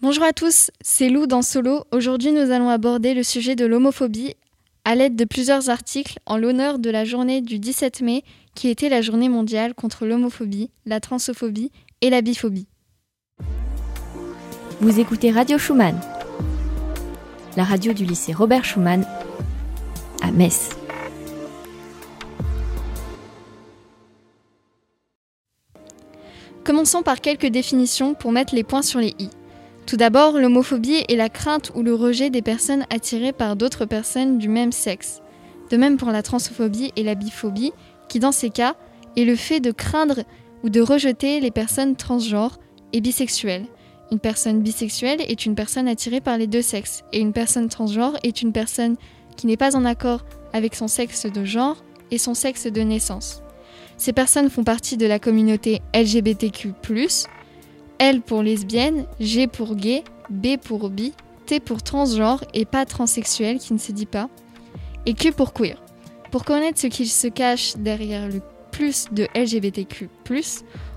Bonjour à tous, c'est Lou dans Solo. Aujourd'hui, nous allons aborder le sujet de l'homophobie à l'aide de plusieurs articles en l'honneur de la journée du 17 mai qui était la journée mondiale contre l'homophobie, la transophobie et la biphobie. Vous écoutez Radio Schumann, la radio du lycée Robert Schumann à Metz. Commençons par quelques définitions pour mettre les points sur les i. Tout d'abord, l'homophobie est la crainte ou le rejet des personnes attirées par d'autres personnes du même sexe. De même pour la transophobie et la biphobie, qui dans ces cas est le fait de craindre ou de rejeter les personnes transgenres et bisexuelles. Une personne bisexuelle est une personne attirée par les deux sexes, et une personne transgenre est une personne qui n'est pas en accord avec son sexe de genre et son sexe de naissance. Ces personnes font partie de la communauté LGBTQ, L pour lesbienne, G pour gay, B pour bi, T pour transgenre et pas transsexuel qui ne se dit pas, et Q pour queer. Pour connaître ce qu'il se cache derrière le plus de LGBTQ,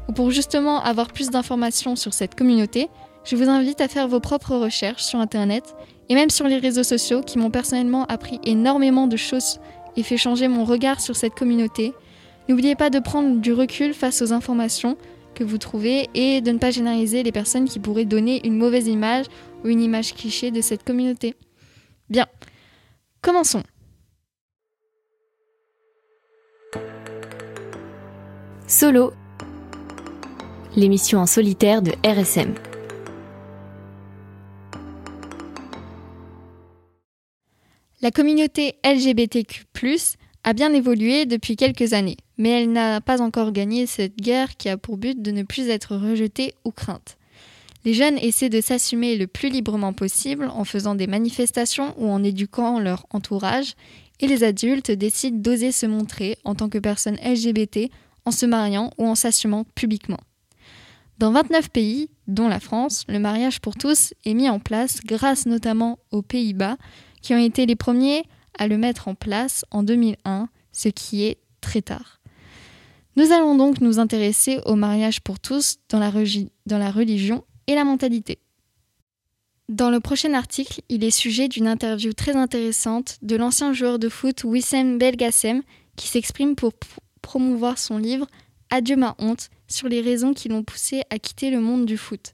ou pour justement avoir plus d'informations sur cette communauté, je vous invite à faire vos propres recherches sur Internet et même sur les réseaux sociaux qui m'ont personnellement appris énormément de choses et fait changer mon regard sur cette communauté. N'oubliez pas de prendre du recul face aux informations que vous trouvez et de ne pas généraliser les personnes qui pourraient donner une mauvaise image ou une image cliché de cette communauté. Bien, commençons. Solo, l'émission en solitaire de RSM. La communauté LGBTQ a bien évolué depuis quelques années, mais elle n'a pas encore gagné cette guerre qui a pour but de ne plus être rejetée ou crainte. Les jeunes essaient de s'assumer le plus librement possible en faisant des manifestations ou en éduquant leur entourage, et les adultes décident d'oser se montrer en tant que personnes LGBT en se mariant ou en s'assumant publiquement. Dans 29 pays, dont la France, le mariage pour tous est mis en place grâce notamment aux Pays-Bas, qui ont été les premiers à le mettre en place en 2001, ce qui est très tard. Nous allons donc nous intéresser au mariage pour tous dans la, dans la religion et la mentalité. Dans le prochain article, il est sujet d'une interview très intéressante de l'ancien joueur de foot Wissem Belgassem qui s'exprime pour promouvoir son livre Adieu ma honte sur les raisons qui l'ont poussé à quitter le monde du foot.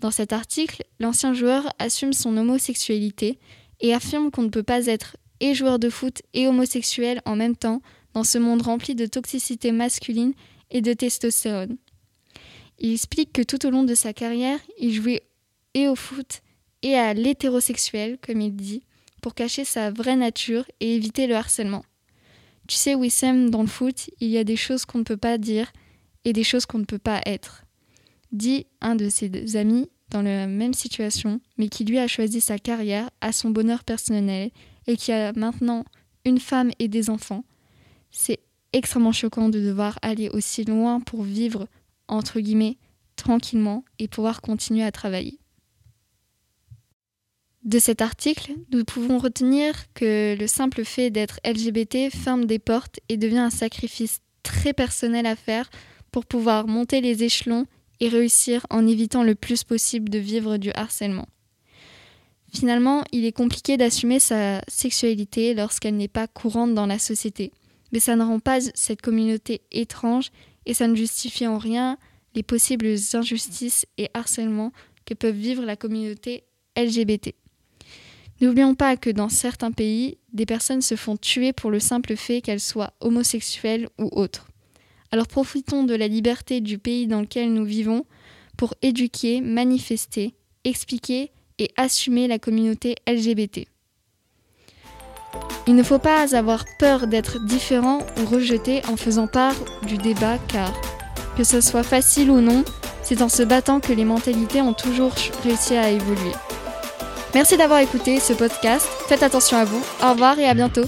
Dans cet article, l'ancien joueur assume son homosexualité et affirme qu'on ne peut pas être et joueur de foot et homosexuel en même temps dans ce monde rempli de toxicité masculine et de testostérone. Il explique que tout au long de sa carrière, il jouait et au foot et à l'hétérosexuel, comme il dit, pour cacher sa vraie nature et éviter le harcèlement. Tu sais, Wissem, dans le foot, il y a des choses qu'on ne peut pas dire et des choses qu'on ne peut pas être. Dit un de ses amis dans la même situation, mais qui lui a choisi sa carrière à son bonheur personnel et qui a maintenant une femme et des enfants, c'est extrêmement choquant de devoir aller aussi loin pour vivre, entre guillemets, tranquillement et pouvoir continuer à travailler. De cet article, nous pouvons retenir que le simple fait d'être LGBT ferme des portes et devient un sacrifice très personnel à faire pour pouvoir monter les échelons et réussir en évitant le plus possible de vivre du harcèlement. Finalement, il est compliqué d'assumer sa sexualité lorsqu'elle n'est pas courante dans la société. Mais ça ne rend pas cette communauté étrange et ça ne justifie en rien les possibles injustices et harcèlements que peuvent vivre la communauté LGBT. N'oublions pas que dans certains pays, des personnes se font tuer pour le simple fait qu'elles soient homosexuelles ou autres. Alors profitons de la liberté du pays dans lequel nous vivons pour éduquer, manifester, expliquer et assumer la communauté LGBT. Il ne faut pas avoir peur d'être différent ou rejeté en faisant part du débat car, que ce soit facile ou non, c'est en se battant que les mentalités ont toujours réussi à évoluer. Merci d'avoir écouté ce podcast, faites attention à vous, au revoir et à bientôt.